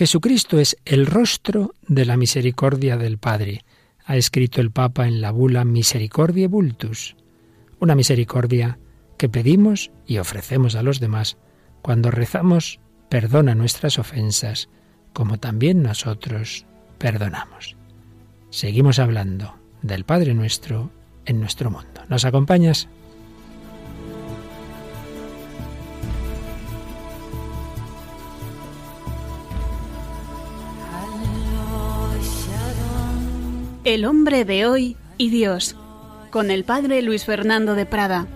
Jesucristo es el rostro de la misericordia del Padre, ha escrito el Papa en la bula Misericordiae Vultus, una misericordia que pedimos y ofrecemos a los demás cuando rezamos perdona nuestras ofensas, como también nosotros perdonamos. Seguimos hablando del Padre nuestro en nuestro mundo. ¿Nos acompañas? El hombre de hoy y Dios, con el Padre Luis Fernando de Prada.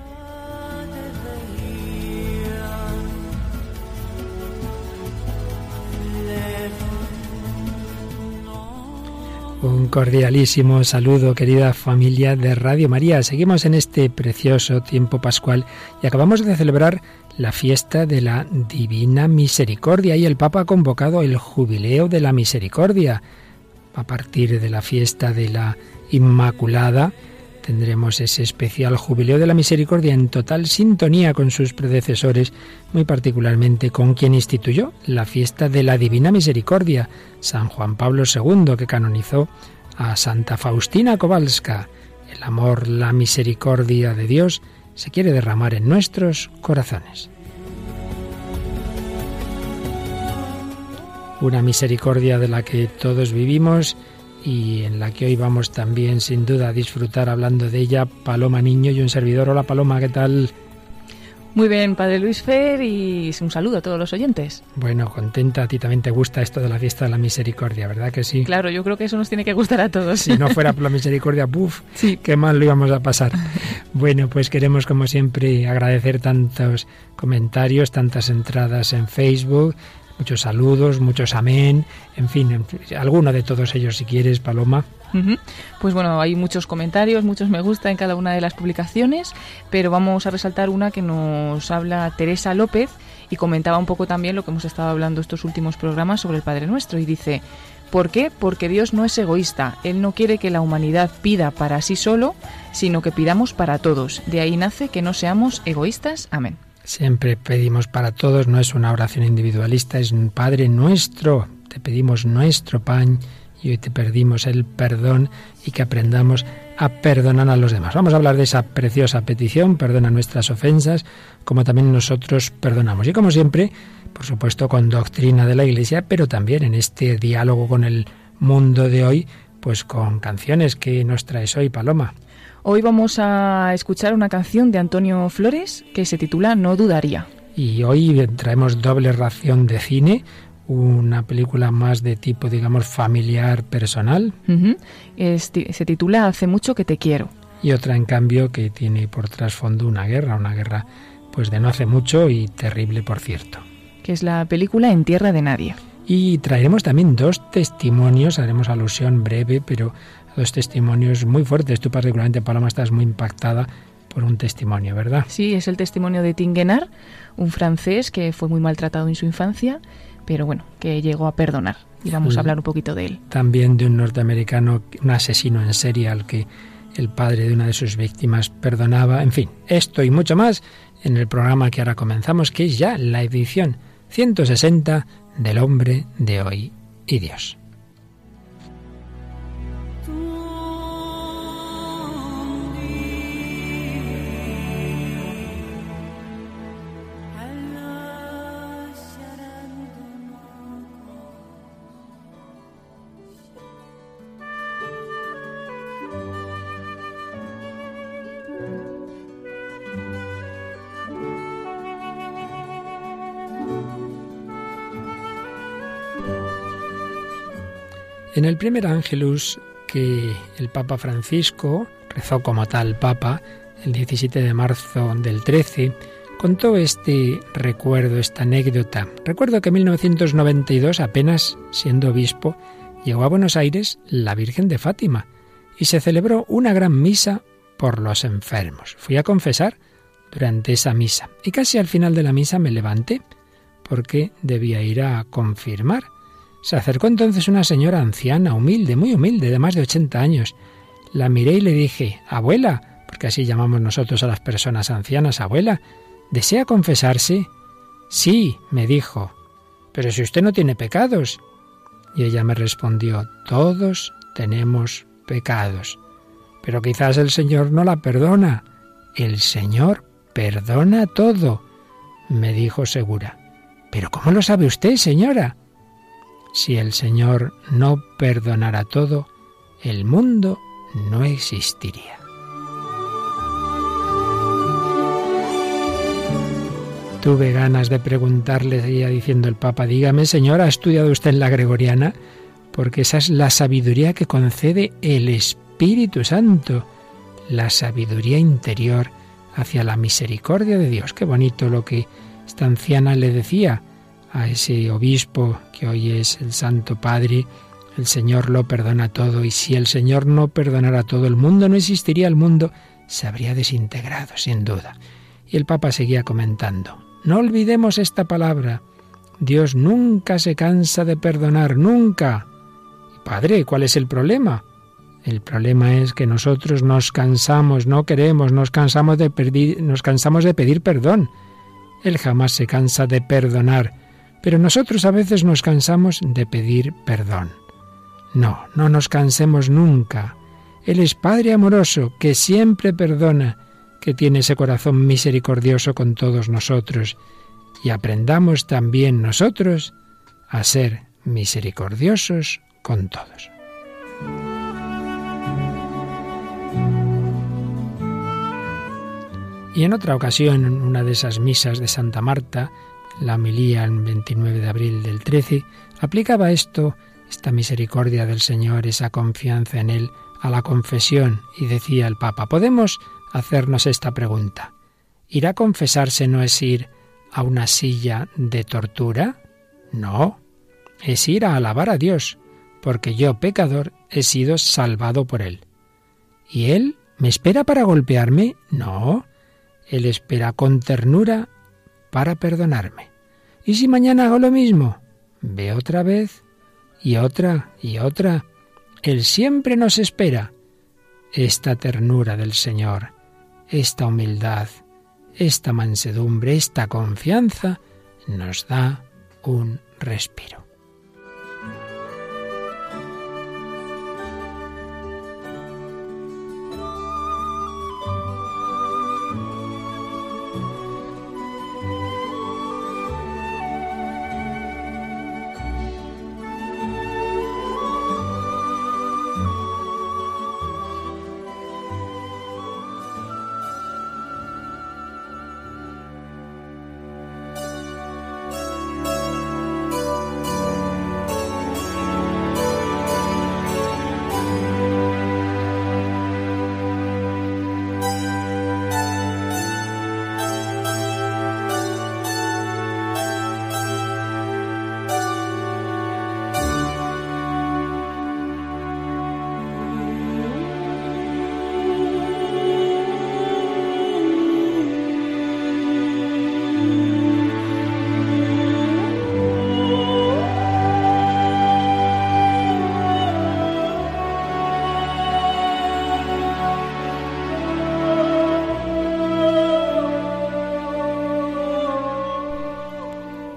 Un cordialísimo saludo, querida familia de Radio María. Seguimos en este precioso tiempo pascual y acabamos de celebrar la fiesta de la Divina Misericordia y el Papa ha convocado el Jubileo de la Misericordia. A partir de la fiesta de la Inmaculada, tendremos ese especial Jubileo de la Misericordia en total sintonía con sus predecesores, muy particularmente con quien instituyó la fiesta de la Divina Misericordia, San Juan Pablo II, que canonizó a Santa Faustina Kowalska. El amor, la misericordia de Dios se quiere derramar en nuestros corazones. Una misericordia de la que todos vivimos y en la que hoy vamos también sin duda a disfrutar hablando de ella Paloma Niño y un servidor. Hola Paloma, ¿qué tal? Muy bien, Padre Luis Fer, y un saludo a todos los oyentes. Bueno, contenta, a ti también te gusta esto de la fiesta de la misericordia, ¿verdad que sí? Claro, yo creo que eso nos tiene que gustar a todos. Si no fuera por la misericordia. Sí. Qué mal lo íbamos a pasar. bueno, pues queremos, como siempre, agradecer tantos comentarios, tantas entradas en Facebook, muchos saludos, muchos amén, en fin, alguno de todos ellos si quieres, Paloma. Pues bueno, hay muchos comentarios, muchos me gusta en cada una de las publicaciones, pero vamos a resaltar una que nos habla Teresa López y comentaba un poco también lo que hemos estado hablando estos últimos programas sobre el Padre Nuestro y dice, ¿por qué? Porque Dios no es egoísta, Él no quiere que la humanidad pida para sí solo, sino que pidamos para todos. De ahí nace que no seamos egoístas. Amén. Siempre pedimos para todos, no es una oración individualista, es un Padre nuestro. Te pedimos nuestro pan y hoy te pedimos el perdón y que aprendamos a perdonar a los demás. Vamos a hablar de esa preciosa petición, perdona nuestras ofensas, como también nosotros perdonamos. Y como siempre, por supuesto, con doctrina de la Iglesia, pero también en este diálogo con el mundo de hoy, pues con canciones que nos traes hoy, Paloma. Hoy vamos a escuchar una canción de Antonio Flores que se titula No dudaría. Y hoy traemos doble ración de cine, una película más de tipo, digamos, familiar, personal. se titula Hace mucho que te quiero. Y otra, en cambio, que tiene por trasfondo una guerra, una guerra pues de no hace mucho y terrible, por cierto. Que es la película En Tierra de Nadie. Y traeremos también dos testimonios, haremos alusión breve, pero dos testimonios muy fuertes. Tú particularmente, Paloma, estás muy impactada por un testimonio, ¿verdad? Sí, es el testimonio de Tinguenar, un francés que fue muy maltratado en su infancia, pero bueno, que llegó a perdonar. Y vamos a hablar un poquito de él. También de un norteamericano, un asesino en serie al que el padre de una de sus víctimas perdonaba. En fin, esto y mucho más en el programa que ahora comenzamos, que es ya la edición 160 del hombre de hoy y Dios. En el primer ángelus que el Papa Francisco rezó como tal Papa el 17 de marzo del 13, contó este recuerdo, esta anécdota. Recuerdo que en 1992, apenas siendo obispo, llegó a Buenos Aires la Virgen de Fátima y se celebró una gran misa por los enfermos. Fui a confesar durante esa misa y casi al final de la misa me levanté porque debía ir a confirmar. Se acercó entonces una señora anciana, humilde, muy humilde, de más de 80 años. La miré y le dije, abuela, porque así llamamos nosotros a las personas ancianas, abuela, ¿desea confesarse? Sí, me dijo. Pero si usted no tiene pecados. Y ella me respondió, todos tenemos pecados, pero quizás el Señor no la perdona. El Señor perdona todo, me dijo segura. ¿Pero cómo lo sabe usted, señora? Si el Señor no perdonara todo, el mundo no existiría. Tuve ganas de preguntarle, seguía diciendo el Papa, dígame, señora, ¿ha estudiado usted en la Gregoriana? Porque esa es la sabiduría que concede el Espíritu Santo, la sabiduría interior hacia la misericordia de Dios. Qué bonito lo que esta anciana le decía a ese obispo que hoy es el Santo Padre, el Señor lo perdona todo y si el Señor no perdonara todo el mundo, no existiría el mundo, se habría desintegrado, sin duda. Y el Papa seguía comentando, no olvidemos esta palabra, Dios nunca se cansa de perdonar, nunca. Padre, ¿cuál es el problema? El problema es que nosotros nos cansamos, no queremos, nos cansamos de pedir, nos cansamos de pedir perdón. Él jamás se cansa de perdonar pero nosotros a veces nos cansamos de pedir perdón. No, no nos cansemos nunca. Él es Padre amoroso, que siempre perdona, que tiene ese corazón misericordioso con todos nosotros, y aprendamos también nosotros a ser misericordiosos con todos. Y en otra ocasión, en una de esas misas de Santa Marta, la homilía el 29 de abril del 13, aplicaba esto, esta misericordia del Señor, esa confianza en Él, a la confesión y decía el Papa, podemos hacernos esta pregunta. ¿Ir a confesarse no es ir a una silla de tortura? No, es ir a alabar a Dios, porque yo, pecador, he sido salvado por Él. ¿Y Él me espera para golpearme? No, Él espera con ternura para perdonarme. ¿Y si mañana hago lo mismo? Ve otra vez y otra y otra. Él siempre nos espera. Esta ternura del Señor, esta humildad, esta mansedumbre, esta confianza nos da un respiro.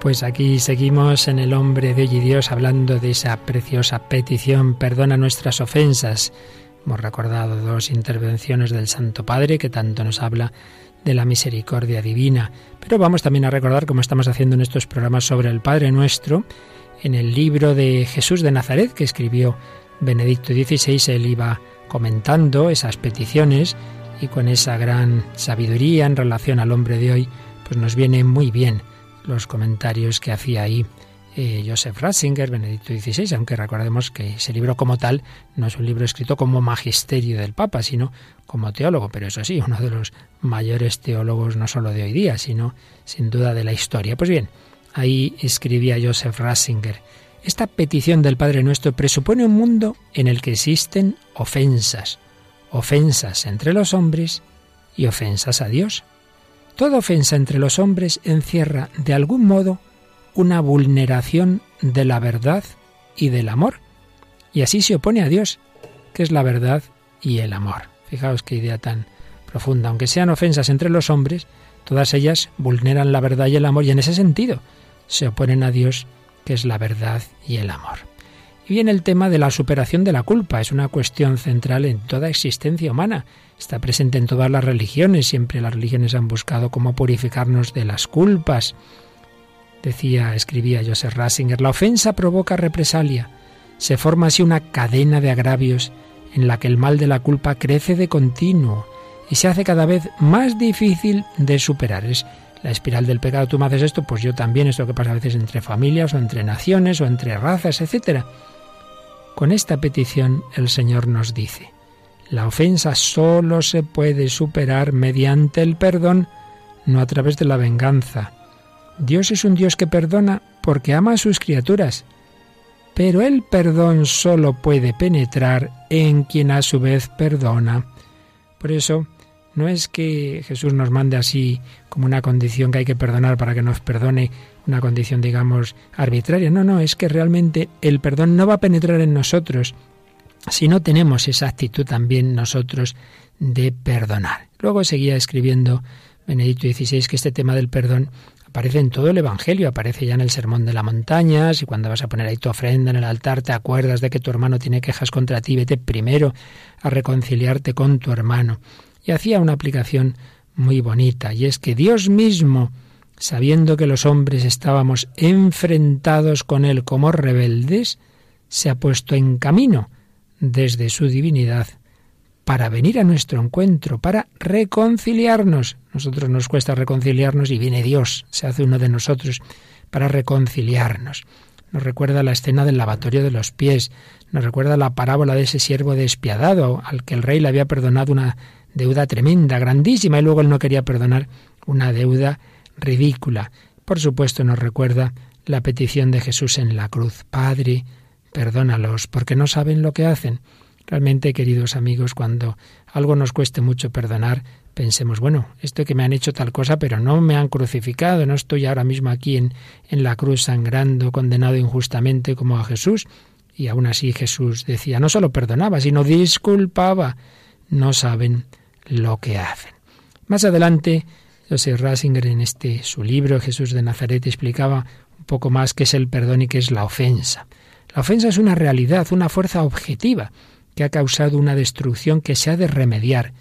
Pues aquí seguimos en el hombre de hoy y Dios hablando de esa preciosa petición, perdona nuestras ofensas. Hemos recordado dos intervenciones del Santo Padre que tanto nos habla de la misericordia divina. Pero vamos también a recordar, como estamos haciendo en estos programas sobre el Padre Nuestro, en el libro de Jesús de Nazaret que escribió Benedicto XVI, él iba comentando esas peticiones y con esa gran sabiduría en relación al hombre de hoy, pues nos viene muy bien los comentarios que hacía ahí eh, Joseph Ratzinger, Benedicto XVI, aunque recordemos que ese libro como tal no es un libro escrito como magisterio del Papa, sino como teólogo, pero eso sí, uno de los mayores teólogos no solo de hoy día, sino sin duda de la historia. Pues bien, ahí escribía Joseph Ratzinger, esta petición del Padre Nuestro presupone un mundo en el que existen ofensas, ofensas entre los hombres y ofensas a Dios. Toda ofensa entre los hombres encierra, de algún modo, una vulneración de la verdad y del amor. Y así se opone a Dios, que es la verdad y el amor. Fijaos qué idea tan profunda. Aunque sean ofensas entre los hombres, todas ellas vulneran la verdad y el amor y en ese sentido se oponen a Dios, que es la verdad y el amor. Y viene el tema de la superación de la culpa. Es una cuestión central en toda existencia humana. Está presente en todas las religiones. Siempre las religiones han buscado cómo purificarnos de las culpas. Decía, escribía Joseph Rasinger, la ofensa provoca represalia. Se forma así una cadena de agravios en la que el mal de la culpa crece de continuo y se hace cada vez más difícil de superar. Es la espiral del pecado. Tú me haces esto, pues yo también. Es lo que pasa a veces entre familias o entre naciones o entre razas, etc. Con esta petición el Señor nos dice, la ofensa solo se puede superar mediante el perdón, no a través de la venganza. Dios es un Dios que perdona porque ama a sus criaturas, pero el perdón solo puede penetrar en quien a su vez perdona. Por eso, no es que Jesús nos mande así como una condición que hay que perdonar para que nos perdone, una condición, digamos, arbitraria. No, no, es que realmente el perdón no va a penetrar en nosotros si no tenemos esa actitud también nosotros de perdonar. Luego seguía escribiendo Benedicto XVI que este tema del perdón aparece en todo el Evangelio, aparece ya en el Sermón de la Montaña, si cuando vas a poner ahí tu ofrenda en el altar te acuerdas de que tu hermano tiene quejas contra ti, vete primero a reconciliarte con tu hermano. Y hacía una aplicación muy bonita, y es que Dios mismo, sabiendo que los hombres estábamos enfrentados con Él como rebeldes, se ha puesto en camino desde su divinidad para venir a nuestro encuentro, para reconciliarnos. Nosotros nos cuesta reconciliarnos y viene Dios, se hace uno de nosotros para reconciliarnos. Nos recuerda la escena del lavatorio de los pies, nos recuerda la parábola de ese siervo despiadado al que el rey le había perdonado una deuda tremenda, grandísima, y luego él no quería perdonar una deuda ridícula. Por supuesto nos recuerda la petición de Jesús en la cruz. Padre, perdónalos, porque no saben lo que hacen. Realmente, queridos amigos, cuando algo nos cueste mucho perdonar, pensemos, bueno, esto que me han hecho tal cosa, pero no me han crucificado, no estoy ahora mismo aquí en, en la cruz sangrando, condenado injustamente como a Jesús. Y aún así Jesús decía, no solo perdonaba, sino disculpaba. No saben lo que hacen. Más adelante, Joseph Rasinger en este su libro Jesús de Nazaret explicaba un poco más qué es el perdón y qué es la ofensa. La ofensa es una realidad, una fuerza objetiva que ha causado una destrucción que se ha de remediar.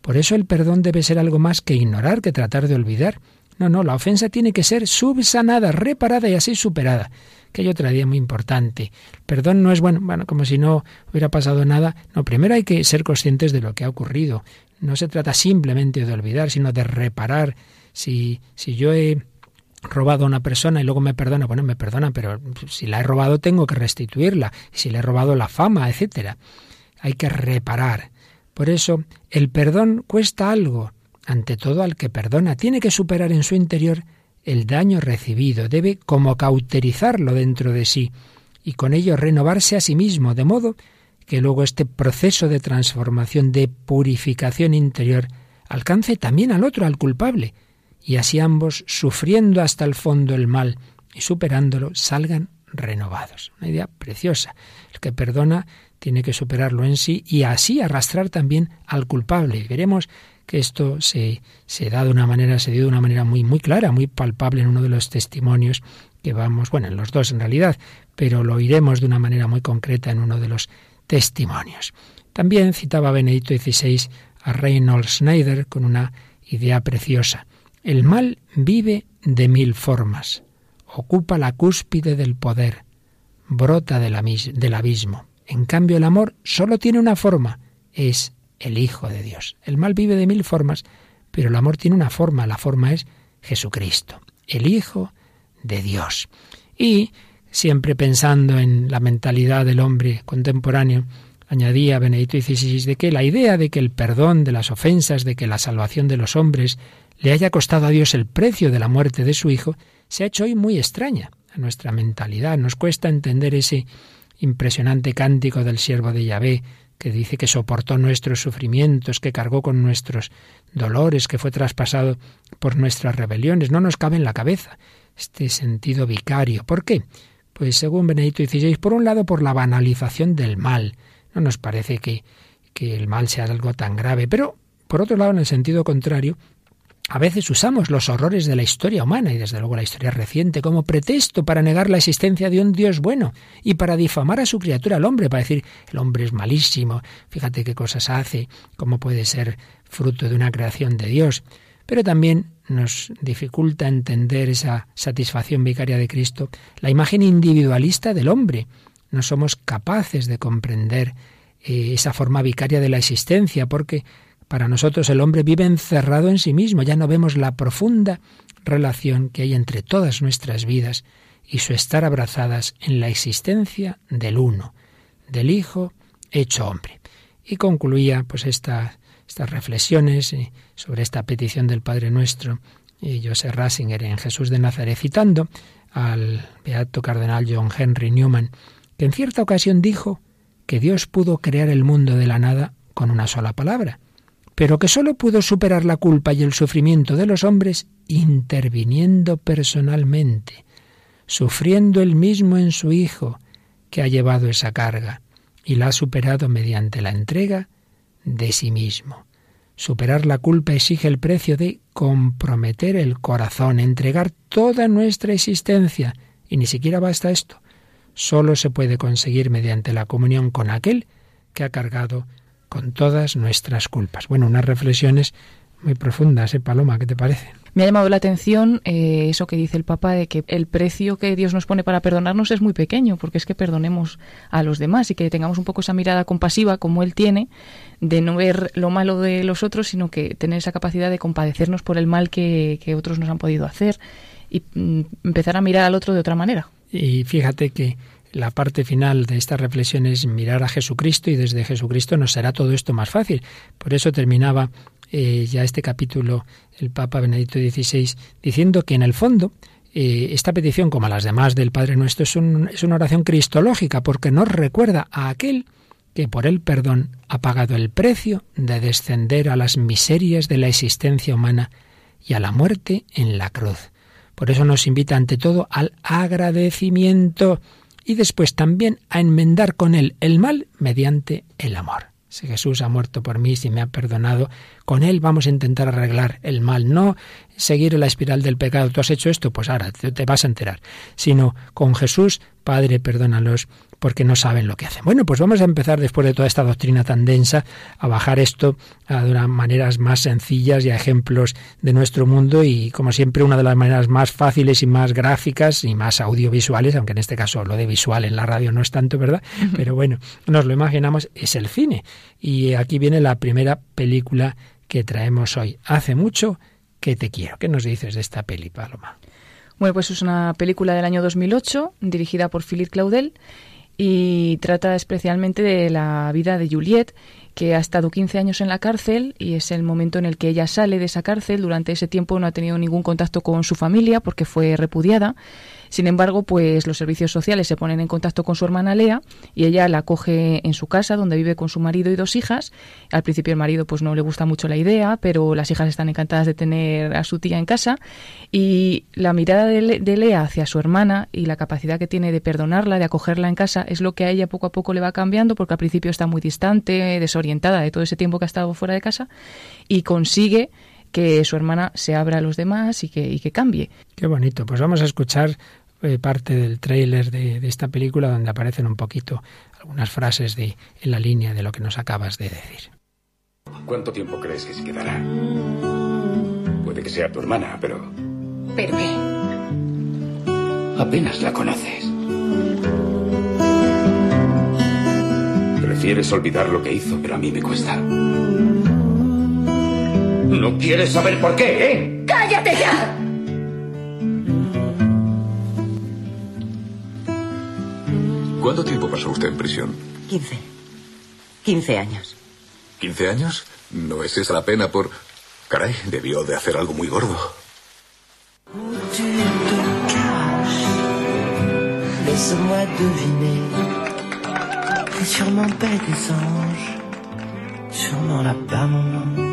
Por eso el perdón debe ser algo más que ignorar, que tratar de olvidar. No, no, la ofensa tiene que ser subsanada, reparada y así superada. Que hay otra idea muy importante. El perdón no es bueno, bueno, como si no hubiera pasado nada. No, primero hay que ser conscientes de lo que ha ocurrido. No se trata simplemente de olvidar, sino de reparar. Si, si yo he robado a una persona y luego me perdona, bueno, me perdona, pero si la he robado tengo que restituirla. Si le he robado la fama, etcétera hay que reparar. Por eso, el perdón cuesta algo. Ante todo, al que perdona tiene que superar en su interior el daño recibido, debe como cauterizarlo dentro de sí y con ello renovarse a sí mismo, de modo que luego este proceso de transformación, de purificación interior, alcance también al otro, al culpable, y así ambos, sufriendo hasta el fondo el mal y superándolo, salgan renovados. Una idea preciosa. El que perdona tiene que superarlo en sí y así arrastrar también al culpable. Veremos que esto se, se da de una manera, se dio de una manera muy, muy clara, muy palpable en uno de los testimonios que vamos, bueno, en los dos en realidad, pero lo oiremos de una manera muy concreta en uno de los testimonios. También citaba Benedicto XVI a Reynold Schneider con una idea preciosa. El mal vive de mil formas, ocupa la cúspide del poder, brota del abismo. En cambio, el amor solo tiene una forma, es el Hijo de Dios. El mal vive de mil formas, pero el amor tiene una forma, la forma es Jesucristo, el Hijo de Dios. Y siempre pensando en la mentalidad del hombre contemporáneo, añadía Benedicto XVI de que la idea de que el perdón de las ofensas, de que la salvación de los hombres le haya costado a Dios el precio de la muerte de su Hijo, se ha hecho hoy muy extraña a nuestra mentalidad. Nos cuesta entender ese impresionante cántico del siervo de Yahvé, que dice que soportó nuestros sufrimientos, que cargó con nuestros dolores, que fue traspasado por nuestras rebeliones. No nos cabe en la cabeza este sentido vicario. ¿Por qué? Pues según Benedicto XVI, por un lado por la banalización del mal. No nos parece que, que el mal sea algo tan grave, pero por otro lado, en el sentido contrario, A veces usamos los horrores de la historia humana y desde luego la historia reciente como pretexto para negar la existencia de un Dios bueno y para difamar a su criatura, el hombre, para decir el hombre es malísimo, fíjate qué cosas hace, cómo puede ser fruto de una creación de Dios. Pero también nos dificulta entender esa satisfacción vicaria de Cristo, la imagen individualista del hombre. No somos capaces de comprender eh, esa forma vicaria de la existencia, porque para nosotros el hombre vive encerrado en sí mismo, ya no vemos la profunda relación que hay entre todas nuestras vidas y su estar abrazadas en la existencia del uno, del Hijo hecho hombre. Y concluía pues reflexiones eh, sobre esta petición del Padre Nuestro y José Rasinger en Jesús de Nazaret, citando al beato cardenal John Henry Newman, que en cierta ocasión dijo que Dios pudo crear el mundo de la nada con una sola palabra, pero que sólo pudo superar la culpa y el sufrimiento de los hombres interviniendo personalmente, sufriendo él mismo en su Hijo, que ha llevado esa carga, y la ha superado mediante la entrega de sí mismo. Superar la culpa exige el precio de comprometer el corazón, entregar toda nuestra existencia, y ni siquiera basta esto. Solo se puede conseguir mediante la comunión con aquel que ha cargado con todas nuestras culpas. Bueno, unas reflexiones muy profundas, ¿eh, Paloma? ¿Qué te parece? Me ha llamado la atención eh, eso que dice el Papa de que el precio que Dios nos pone para perdonarnos es muy pequeño, porque es que perdonemos a los demás y que tengamos un poco esa mirada compasiva como Él tiene, de no ver lo malo de los otros, sino que tener esa capacidad de compadecernos por el mal que, otros nos han podido hacer y mm, empezar a mirar al otro de otra manera. Y fíjate que la parte final de esta reflexión es mirar a Jesucristo y desde Jesucristo nos será todo esto más fácil. Por eso terminaba eh, ya este capítulo el Papa Benedicto XVI diciendo que en el fondo eh, esta petición, como las demás del Padre Nuestro, es, es una oración cristológica porque nos recuerda a aquel que por el perdón ha pagado el precio de descender a las miserias de la existencia humana y a la muerte en la cruz. Por eso nos invita ante todo al agradecimiento y después también a enmendar con él el mal mediante el amor. Si Jesús ha muerto por mí, si me ha perdonado, con Él vamos a intentar arreglar el mal, no seguir la espiral del pecado. Tú has hecho esto, pues ahora te, vas a enterar. Sino con Jesús, Padre, perdónalos, porque no saben lo que hacen. Bueno, pues vamos a empezar después de toda esta doctrina tan densa a bajar esto a unas maneras más sencillas y a ejemplos de nuestro mundo y como siempre una de las maneras más fáciles y más gráficas y más audiovisuales, aunque en este caso lo de visual en la radio no es tanto, ¿verdad? Pero bueno, nos lo imaginamos, es el cine. Y aquí viene la primera película que traemos hoy. Hace mucho que te quiero. ¿Qué nos dices de esta peli, Paloma? Bueno, pues es una película del año 2008 dirigida por Philippe Claudel y trata especialmente de la vida de Juliette, que ha estado 15 años en la cárcel y es el momento en el que ella sale de esa cárcel. Durante ese tiempo no ha tenido ningún contacto con su familia porque fue repudiada sin embargo, pues los servicios sociales se ponen en contacto con su hermana Lea y ella la coge en su casa donde vive con su marido y dos hijas. Al principio el marido pues no le gusta mucho la idea, pero las hijas están encantadas de tener a su tía en casa y la mirada de, Lea hacia su hermana y la capacidad que tiene de perdonarla, de acogerla en casa, es lo que a ella poco a poco le va cambiando porque al principio está muy distante, desorientada de todo ese tiempo que ha estado fuera de casa y consigue que su hermana se abra a los demás y que, y que cambie. Qué bonito. Pues vamos a escuchar eh, parte del tráiler de, de, esta película donde aparecen un poquito algunas frases de, en la línea de lo que nos acabas de decir. ¿Cuánto tiempo crees que se quedará? Puede que sea tu hermana, pero... ¿Pero qué? Apenas la conoces. Prefieres olvidar lo que hizo, pero a mí me cuesta. ¿No quieres saber por qué, eh? ¡Cállate ya! ¿Cuánto tiempo pasó usted en prisión? 15. 15 años. ¿15 años? ¿No es esa la pena por... Caray, debió de hacer algo muy gordo. Laisse-moi deviner. Sûrement pas des anges. Sûrement la pas mon ange.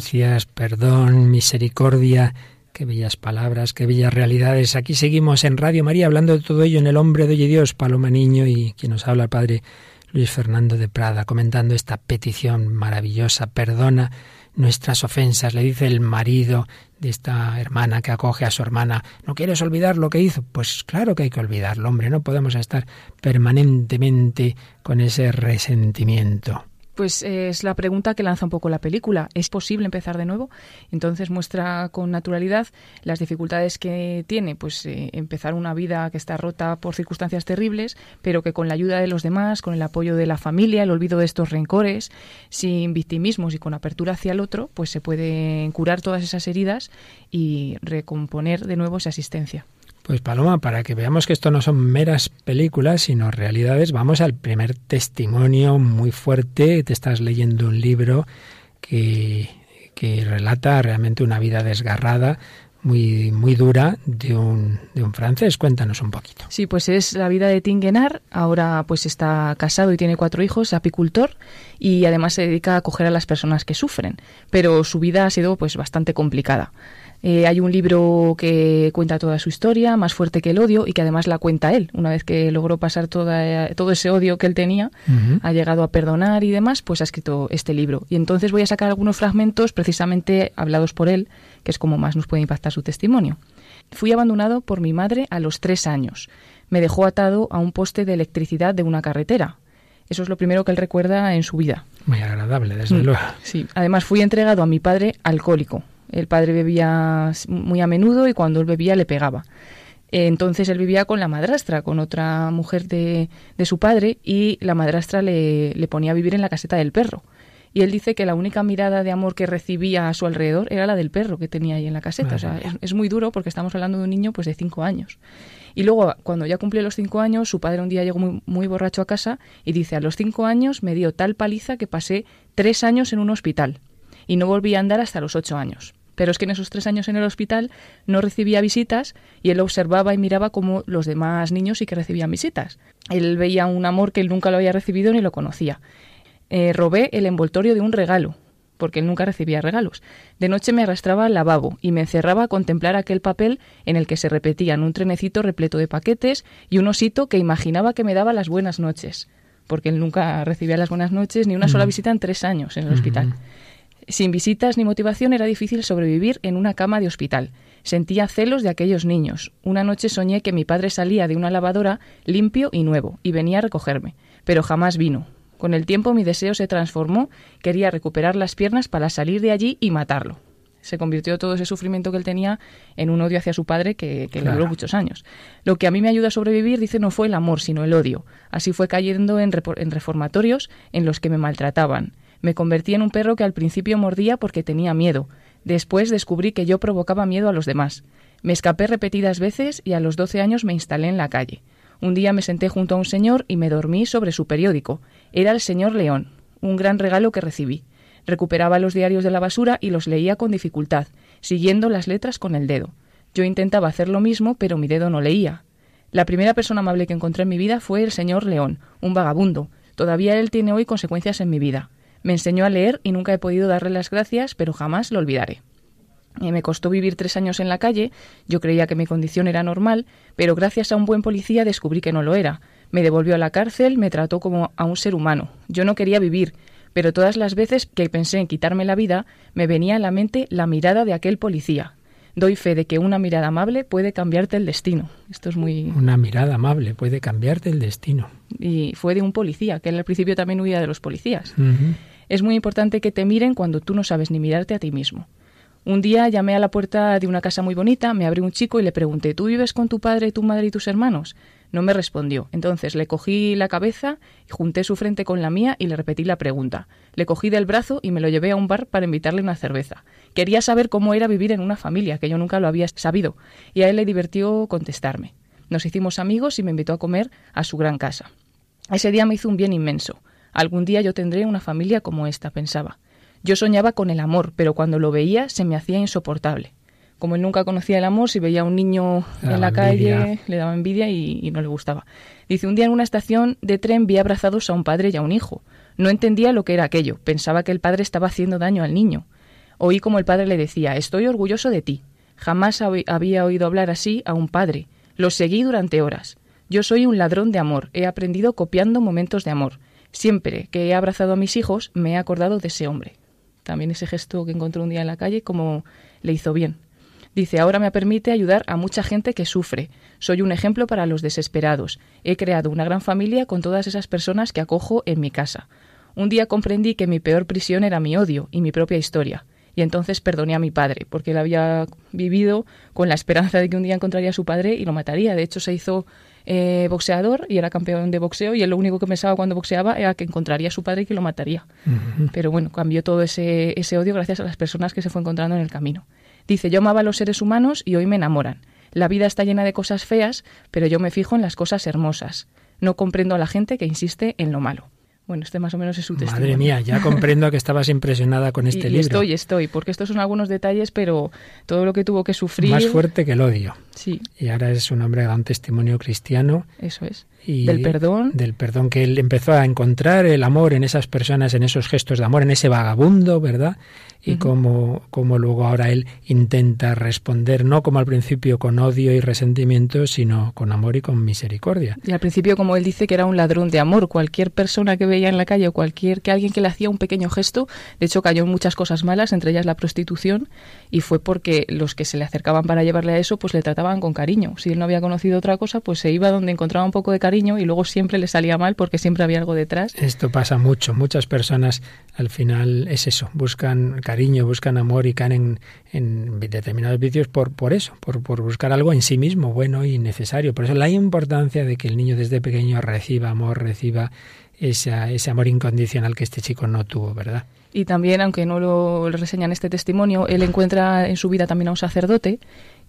Gracias, perdón, misericordia, Qué bellas palabras, qué bellas realidades. Aquí seguimos en Radio María hablando de todo ello en El Hombre de Hoy Dios, Paloma Niño y quien nos habla el Padre Luis Fernando de Prada, comentando esta petición maravillosa. Perdona nuestras ofensas, le dice el marido de esta hermana que acoge a su hermana. ¿No quieres olvidar lo que hizo? Pues claro que hay que olvidarlo, hombre. No podemos estar permanentemente con ese resentimiento. Pues es la pregunta que lanza un poco la película. ¿Es posible empezar de nuevo? Entonces muestra con naturalidad las dificultades que tiene, pues eh, empezar una vida que está rota por circunstancias terribles, pero que con la ayuda de los demás, con el apoyo de la familia, el olvido de estos rencores, sin victimismos y con apertura hacia el otro, pues se pueden curar todas esas heridas y recomponer de nuevo esa existencia. Pues Paloma, para que veamos que esto no son meras películas, sino realidades, vamos al primer testimonio muy fuerte. Te estás leyendo un libro que, que relata realmente una vida desgarrada, muy, muy dura de un, de un francés. Cuéntanos un poquito. Sí, pues es la vida de Tinguenar. Ahora pues está casado y tiene cuatro hijos, apicultor, y además se dedica a acoger a las personas que sufren. Pero su vida ha sido pues bastante complicada. Eh, hay un libro que cuenta toda su historia, más fuerte que el odio, y que además la cuenta él. Una vez que logró pasar toda, todo ese odio que él tenía, ha llegado a perdonar y demás, pues ha escrito este libro. Y entonces voy a sacar algunos fragmentos precisamente hablados por él, que es como más nos puede impactar su testimonio. Fui abandonado por mi madre a los tres años. Me dejó atado a un poste de electricidad de una carretera. Eso es lo primero que él recuerda en su vida. Muy agradable, desde Mm, luego. Sí. Además, fui entregado a mi padre alcohólico. El padre bebía muy a menudo y cuando él bebía le pegaba. Entonces él vivía con la madrastra, con otra mujer de, de su padre, y la madrastra le, le ponía a vivir en la caseta del perro. Y él dice que la única mirada de amor que recibía a su alrededor era la del perro que tenía ahí en la caseta. O sea, es muy duro porque estamos hablando de un niño pues de cinco años. Y luego, cuando ya cumplió los cinco años, su padre un día llegó muy, muy borracho a casa y dice, a los cinco años me dio tal paliza que pasé tres años en un hospital y no volví a andar hasta los ocho años. Pero es que en esos tres años en el hospital no recibía visitas y él observaba y miraba como los demás niños sí que recibían visitas. Él veía un amor que él nunca lo había recibido ni lo conocía. Eh, robé el envoltorio de un regalo, porque él nunca recibía regalos. De noche me arrastraba al lavabo y me encerraba a contemplar aquel papel en el que se repetían un trenecito repleto de paquetes y un osito que imaginaba que me daba las buenas noches, porque él nunca recibía las buenas noches ni una sola visita en tres años en el hospital. Sin visitas ni motivación era difícil sobrevivir en una cama de hospital. Sentía celos de aquellos niños. Una noche soñé que mi padre salía de una lavadora limpio y nuevo y venía a recogerme, pero jamás vino. Con el tiempo mi deseo se transformó, quería recuperar las piernas para salir de allí y matarlo. Se convirtió todo ese sufrimiento que él tenía en un odio hacia su padre que, que le duró muchos años. Lo que a mí me ayuda a sobrevivir, dice, no fue el amor, sino el odio. Así fue cayendo en reformatorios en los que me maltrataban. Me convertí en un perro que al principio mordía porque tenía miedo. Después descubrí que yo provocaba miedo a los demás. Me escapé repetidas veces y a los 12 años me instalé en la calle. Un día me senté junto a un señor y me dormí sobre su periódico. Era el señor León, un gran regalo que recibí. Recuperaba los diarios de la basura y los leía con dificultad, siguiendo las letras con el dedo. Yo intentaba hacer lo mismo, pero mi dedo no leía. La primera persona amable que encontré en mi vida fue el señor León, un vagabundo. Todavía él tiene hoy consecuencias en mi vida. Me enseñó a leer y nunca he podido darle las gracias, pero jamás lo olvidaré. Eh, me costó vivir tres años en la calle, yo creía que mi condición era normal, pero gracias a un buen policía descubrí que no lo era. Me devolvió a la cárcel, me trató como a un ser humano. Yo no quería vivir, pero todas las veces que pensé en quitarme la vida, me venía a la mente la mirada de aquel policía. Doy fe de que una mirada amable puede cambiarte el destino. Esto es muy... Una mirada amable puede cambiarte el destino. Y fue de un policía, que él al principio también huía de los policías. Es muy importante que te miren cuando tú no sabes ni mirarte a ti mismo. Un día llamé a la puerta de una casa muy bonita, me abrió un chico y le pregunté, ¿tú vives con tu padre, tu madre y tus hermanos? No me respondió. Entonces le cogí la cabeza junté su frente con la mía y le repetí la pregunta. Le cogí del brazo y me lo llevé a un bar para invitarle una cerveza. Quería saber cómo era vivir en una familia, que yo nunca lo había sabido, y a él le divirtió contestarme. Nos hicimos amigos y me invitó a comer a su gran casa. Ese día me hizo un bien inmenso. Algún día yo tendré una familia como esta, pensaba. Yo soñaba con el amor, pero cuando lo veía se me hacía insoportable. Como él nunca conocía el amor, si veía a un niño en la calle, le daba envidia y, y no le gustaba. Dice, un día en una estación de tren vi abrazados a un padre y a un hijo. No entendía lo que era aquello. Pensaba que el padre estaba haciendo daño al niño. Oí como el padre le decía, estoy orgulloso de ti. Jamás había oído hablar así a un padre. Lo seguí durante horas. Yo soy un ladrón de amor. He aprendido copiando momentos de amor. Siempre que he abrazado a mis hijos, me he acordado de ese hombre. También ese gesto que encontró un día en la calle, como le hizo bien. Dice, ahora me permite ayudar a mucha gente que sufre. Soy un ejemplo para los desesperados. He creado una gran familia con todas esas personas que acojo en mi casa. Un día comprendí que mi peor prisión era mi odio y mi propia historia. Y entonces perdoné a mi padre, porque él había vivido con la esperanza de que un día encontraría a su padre y lo mataría. De hecho, se hizo eh, boxeador y era campeón de boxeo y él lo único que pensaba cuando boxeaba era que encontraría a su padre y que lo mataría. Pero bueno, cambió todo ese, ese odio gracias a las personas que se fue encontrando en el camino. Dice, yo amaba a los seres humanos y hoy me enamoran. La vida está llena de cosas feas, pero yo me fijo en las cosas hermosas. No comprendo a la gente que insiste en lo malo. Bueno, este más o menos es su testimonio. Madre mía, ya comprendo que estabas impresionada con este y, libro. Estoy, estoy, porque estos son algunos detalles, pero todo lo que tuvo que sufrir. Más fuerte que el odio. Sí. Y ahora es un hombre de un testimonio cristiano. Eso es. Y del perdón. Del perdón, que él empezó a encontrar el amor en esas personas, en esos gestos de amor, en ese vagabundo, ¿verdad? y cómo, luego ahora él intenta responder, no como al principio con odio y resentimiento, sino con amor y con misericordia. Y al principio, como él dice, que era un ladrón de amor. Cualquier persona que veía en la calle o cualquier que alguien que le hacía un pequeño gesto, de hecho cayó en muchas cosas malas, entre ellas la prostitución, y fue porque los que se le acercaban para llevarle a eso, pues le trataban con cariño. Si él no había conocido otra cosa, pues se iba donde encontraba un poco de cariño y luego siempre le salía mal porque siempre había algo detrás. Esto pasa mucho. Muchas personas al final es eso, buscan cariño, buscan amor y caen en, determinados vicios por, por eso, por, por, buscar algo en sí mismo bueno y necesario. Por eso la importancia de que el niño desde pequeño reciba amor, reciba ese amor incondicional que este chico no tuvo, ¿verdad? Y también, aunque no lo reseñan este testimonio, él encuentra en su vida también a un sacerdote,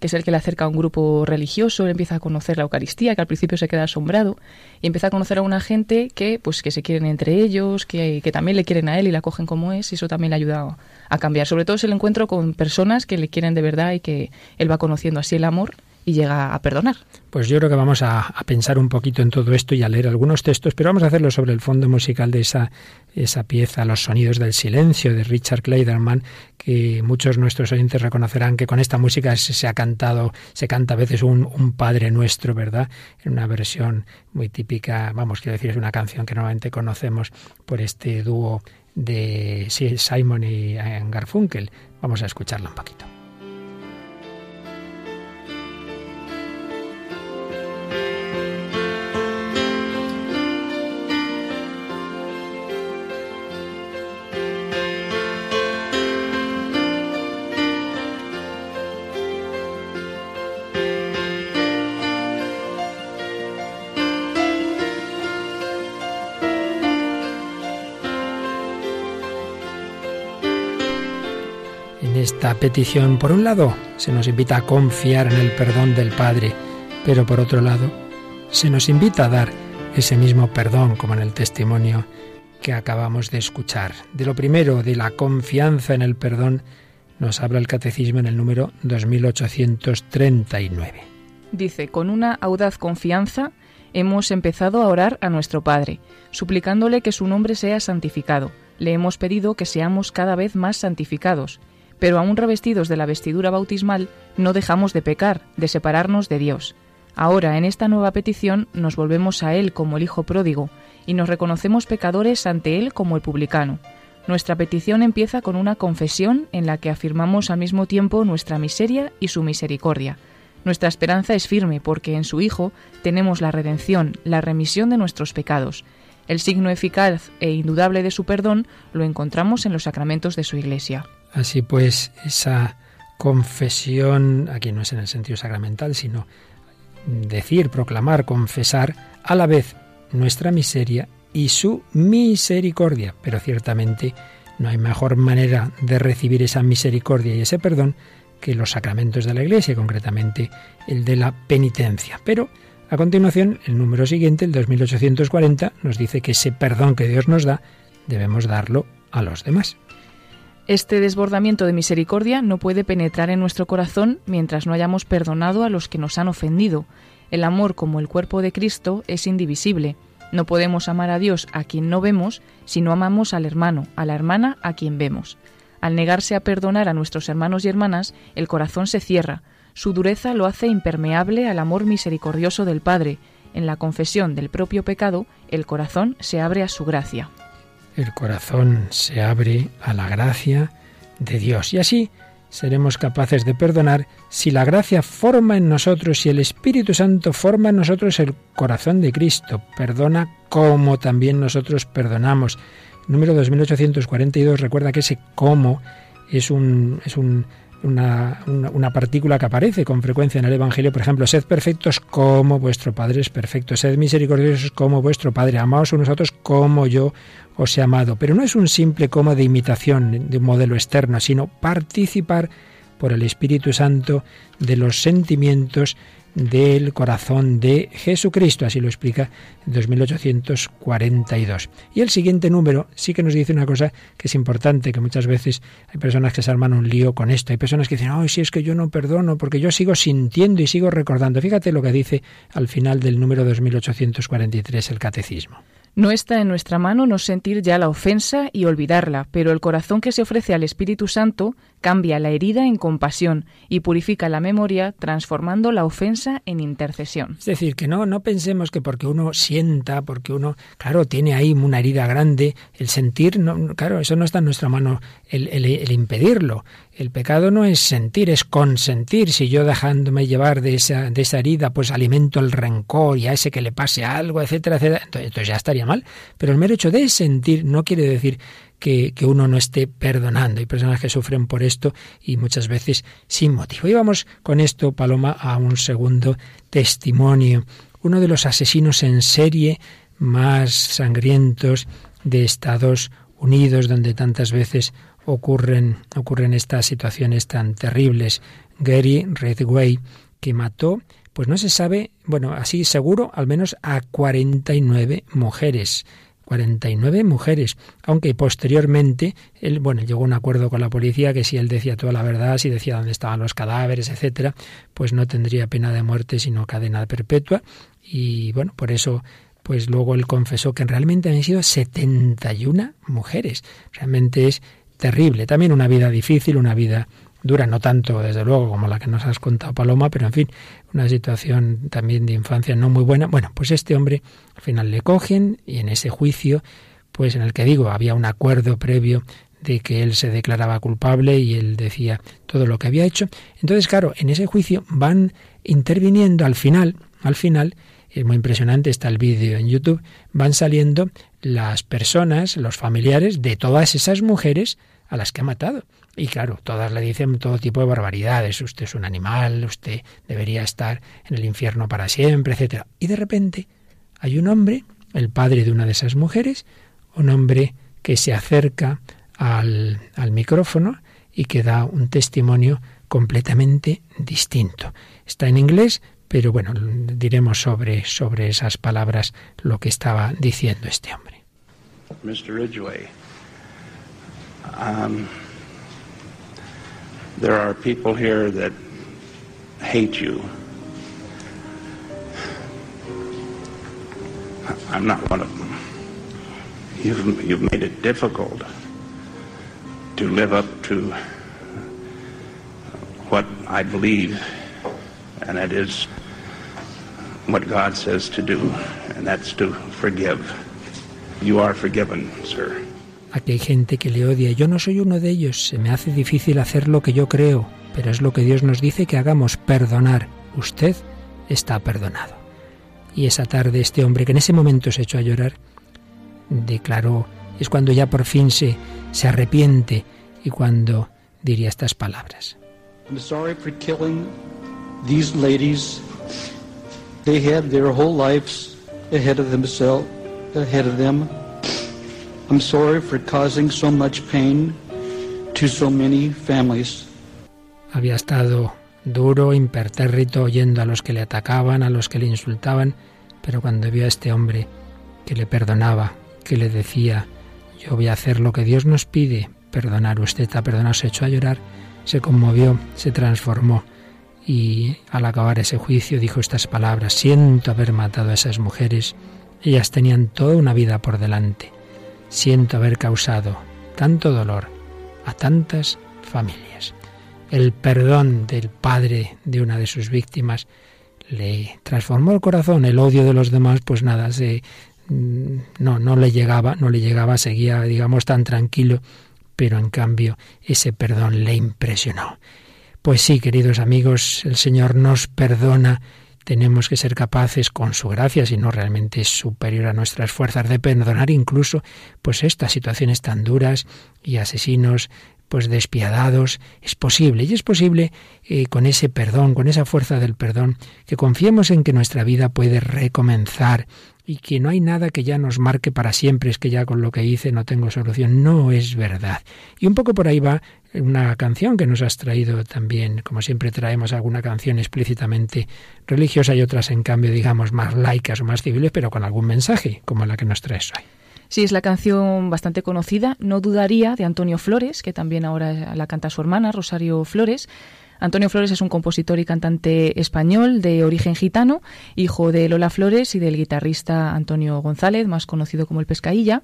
que es el que le acerca a un grupo religioso, él empieza a conocer la Eucaristía, que al principio se queda asombrado, y empieza a conocer a una gente que, pues, que se quieren entre ellos, que, que también le quieren a él y la cogen como es, y eso también le ayuda a cambiar. Sobre todo es el encuentro con personas que le quieren de verdad y que él va conociendo así el amor y llega a perdonar. Pues yo creo que vamos a, pensar un poquito en todo esto y a leer algunos textos, pero vamos a hacerlo sobre el fondo musical de esa, esa pieza, Los sonidos del silencio, de Richard Clayderman, que muchos nuestros oyentes reconocerán que con esta música se, ha cantado, se canta a veces un, un, Padre Nuestro, ¿verdad? En una versión muy típica, vamos, quiero decir, es una canción que normalmente conocemos por este dúo de Simon y Garfunkel. Vamos a escucharla un poquito. Esta petición, por un lado, se nos invita a confiar en el perdón del Padre, pero por otro lado, se nos invita a dar ese mismo perdón, como en el testimonio que acabamos de escuchar. De lo primero, de la confianza en el perdón, nos habla el Catecismo en el número 2839. Dice, con una audaz confianza hemos empezado a orar a nuestro Padre, suplicándole que su nombre sea santificado. Le hemos pedido que seamos cada vez más santificados pero aún revestidos de la vestidura bautismal, no dejamos de pecar, de separarnos de Dios. Ahora, en esta nueva petición, nos volvemos a Él como el Hijo pródigo, y nos reconocemos pecadores ante Él como el publicano. Nuestra petición empieza con una confesión en la que afirmamos al mismo tiempo nuestra miseria y su misericordia. Nuestra esperanza es firme porque en su Hijo tenemos la redención, la remisión de nuestros pecados. El signo eficaz e indudable de su perdón lo encontramos en los sacramentos de su Iglesia. Así pues, esa confesión, aquí no es en el sentido sacramental, sino decir, proclamar, confesar a la vez nuestra miseria y su misericordia. Pero ciertamente no hay mejor manera de recibir esa misericordia y ese perdón que los sacramentos de la Iglesia, concretamente el de la penitencia. Pero a continuación, el número siguiente, el 2840, nos dice que ese perdón que Dios nos da debemos darlo a los demás. Este desbordamiento de misericordia no puede penetrar en nuestro corazón mientras no hayamos perdonado a los que nos han ofendido. El amor como el cuerpo de Cristo es indivisible. No podemos amar a Dios a quien no vemos si no amamos al hermano, a la hermana a quien vemos. Al negarse a perdonar a nuestros hermanos y hermanas, el corazón se cierra, su dureza lo hace impermeable al amor misericordioso del Padre. En la confesión del propio pecado, el corazón se abre a su gracia. El corazón se abre a la gracia de Dios. Y así seremos capaces de perdonar si la gracia forma en nosotros, y el Espíritu Santo forma en nosotros el corazón de Cristo. Perdona como también nosotros perdonamos. Número 2842 recuerda que ese como es un, es un una, una, partícula que aparece con frecuencia en el Evangelio, por ejemplo, sed perfectos como vuestro Padre es perfecto, sed misericordiosos como vuestro Padre, amaos unos a otros como yo os he amado. Pero no es un simple como de imitación de un modelo externo, sino participar por el Espíritu Santo de los sentimientos del corazón de Jesucristo, así lo explica en 2842. Y el siguiente número sí que nos dice una cosa que es importante, que muchas veces hay personas que se arman un lío con esto, hay personas que dicen, ay, si es que yo no perdono, porque yo sigo sintiendo y sigo recordando. Fíjate lo que dice al final del número 2843 el Catecismo. No está en nuestra mano no sentir ya la ofensa y olvidarla, pero el corazón que se ofrece al Espíritu Santo cambia la herida en compasión y purifica la memoria transformando la ofensa en intercesión. Es decir, que no, no pensemos que porque uno sienta, porque uno, claro, tiene ahí una herida grande, el sentir, no, claro, eso no está en nuestra mano el, el impedirlo. El pecado no es sentir, es consentir. Si yo dejándome llevar de esa, de esa herida, pues alimento el rencor y a ese que le pase algo, etcétera, etcétera, entonces, ya estaría mal. Pero el mero hecho de sentir no quiere decir que, uno no esté perdonando. Hay personas que sufren por esto y muchas veces sin motivo. Y vamos con esto, Paloma, a un segundo testimonio. Uno de los asesinos en serie más sangrientos de Estados Unidos, donde tantas veces ocurren, ocurren estas situaciones tan terribles. Gary Redway, que mató, pues no se sabe, bueno, así seguro, al menos a 49 mujeres. 49 mujeres, aunque posteriormente él, bueno, llegó a un acuerdo con la policía que si él decía toda la verdad, si decía dónde estaban los cadáveres, etcétera, pues no tendría pena de muerte, sino cadena perpetua y bueno, por eso pues luego él confesó que realmente han sido 71 mujeres. Realmente es terrible. También una vida difícil, una vida dura, no tanto desde luego como la que nos has contado Paloma, pero en fin, una situación también de infancia no muy buena. Bueno, pues este hombre al final le cogen y en ese juicio, pues en el que digo, había un acuerdo previo de que él se declaraba culpable y él decía todo lo que había hecho. Entonces, claro, en ese juicio van interviniendo al final, al final, es muy impresionante, está el vídeo en YouTube, van saliendo las personas, los familiares de todas esas mujeres a las que ha matado. Y claro, todas le dicen todo tipo de barbaridades. Usted es un animal, usted debería estar en el infierno para siempre, etcétera. Y de repente hay un hombre, el padre de una de esas mujeres, un hombre que se acerca al, al micrófono y que da un testimonio completamente distinto. Está en inglés, pero bueno, diremos sobre, sobre esas palabras lo que estaba diciendo este hombre. Mr. Ridgway, Um, there are people here that hate you. I'm not one of them. You've, you've made it difficult to live up to what I believe, and that is what God says to do, and that's to forgive. You are forgiven, sir. Aquí hay gente que le odia. Yo no soy uno de ellos. Se me hace difícil hacer lo que yo creo, pero es lo que Dios nos dice que hagamos, perdonar. Usted está perdonado. Y esa tarde este hombre que en ese momento se echó a llorar, declaró, es cuando ya por fin se, se arrepiente y cuando diría estas palabras. I'm sorry for killing these ladies. They had their whole lives ahead of themselves, ahead of them. I'm sorry for causing so much pain to so many families. Había estado duro, impertérrito, oyendo a los que le atacaban, a los que le insultaban, pero cuando vio a este hombre que le perdonaba, que le decía, yo voy a hacer lo que Dios nos pide, perdonar, usted está perdonado, se echó a llorar, se conmovió, se transformó y al acabar ese juicio dijo estas palabras, siento haber matado a esas mujeres, ellas tenían toda una vida por delante Siento haber causado tanto dolor a tantas familias. El perdón del padre de una de sus víctimas le transformó el corazón, el odio de los demás, pues nada, se, mm, no, no le llegaba, no le llegaba, seguía, digamos, tan tranquilo, pero en cambio ese perdón le impresionó. Pues sí, queridos amigos, el Señor nos perdona, tenemos que ser capaces con su gracia, si no realmente es superior a nuestras fuerzas, de perdonar incluso pues estas situaciones tan duras y asesinos pues despiadados, es posible, y es posible eh, con ese perdón, con esa fuerza del perdón, que confiemos en que nuestra vida puede recomenzar y que no hay nada que ya nos marque para siempre, es que ya con lo que hice no tengo solución, no es verdad. Y un poco por ahí va una canción que nos has traído también, como siempre traemos alguna canción explícitamente religiosa y otras en cambio digamos más laicas o más civiles, pero con algún mensaje, como la que nos traes hoy. Sí, es la canción bastante conocida, No dudaría, de Antonio Flores, que también ahora la canta su hermana, Rosario Flores. Antonio Flores es un compositor y cantante español de origen gitano, hijo de Lola Flores y del guitarrista Antonio González, más conocido como el Pescailla.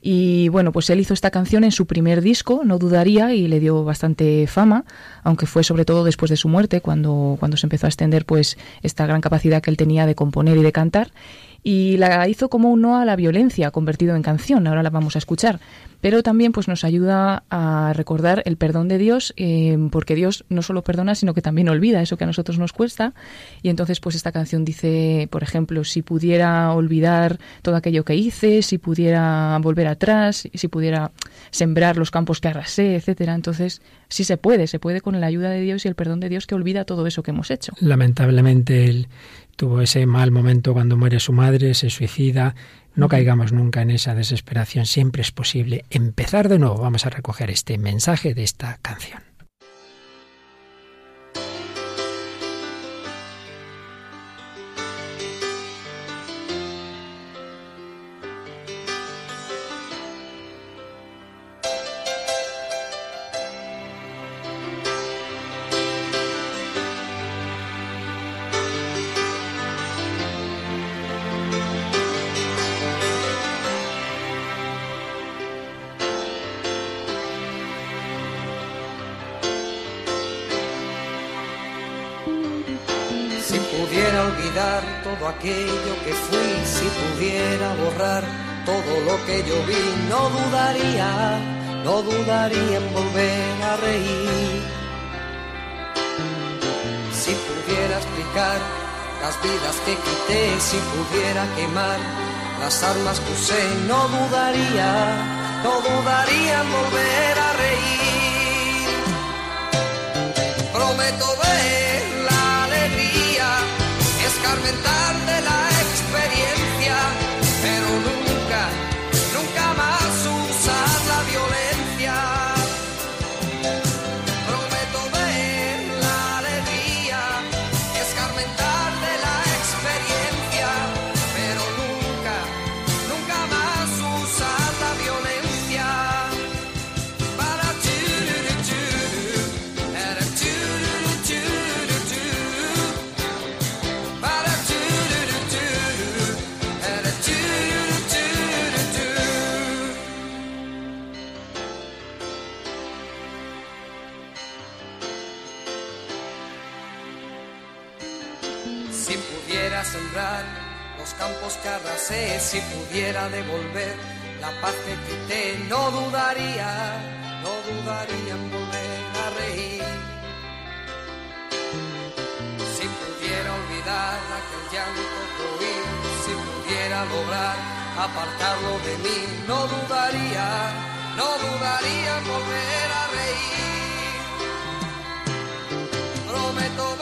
Y bueno, pues él hizo esta canción en su primer disco, no dudaría, y le dio bastante fama, aunque fue sobre todo después de su muerte, cuando, cuando se empezó a extender pues esta gran capacidad que él tenía de componer y de cantar y la hizo como un no a la violencia convertido en canción, ahora la vamos a escuchar, pero también pues nos ayuda a recordar el perdón de Dios, eh, porque Dios no solo perdona, sino que también olvida eso que a nosotros nos cuesta, y entonces pues esta canción dice, por ejemplo, si pudiera olvidar todo aquello que hice, si pudiera volver atrás, si pudiera sembrar los campos que arrasé, etcétera, entonces sí se puede, se puede con la ayuda de Dios y el perdón de Dios que olvida todo eso que hemos hecho. Lamentablemente el tuvo ese mal momento cuando muere su madre, se suicida. No caigamos nunca en esa desesperación, siempre es posible empezar de nuevo. Vamos a recoger este mensaje de esta canción. Las que usé, no dudaría, no dudaría en volver los campos que arrasé, si pudiera devolver la paz que quité, no dudaría, no dudaría en volver a reír. Si pudiera olvidar aquel llanto que oí, si pudiera lograr apartarlo de mí, no dudaría, no dudaría en volver a reír. Prometo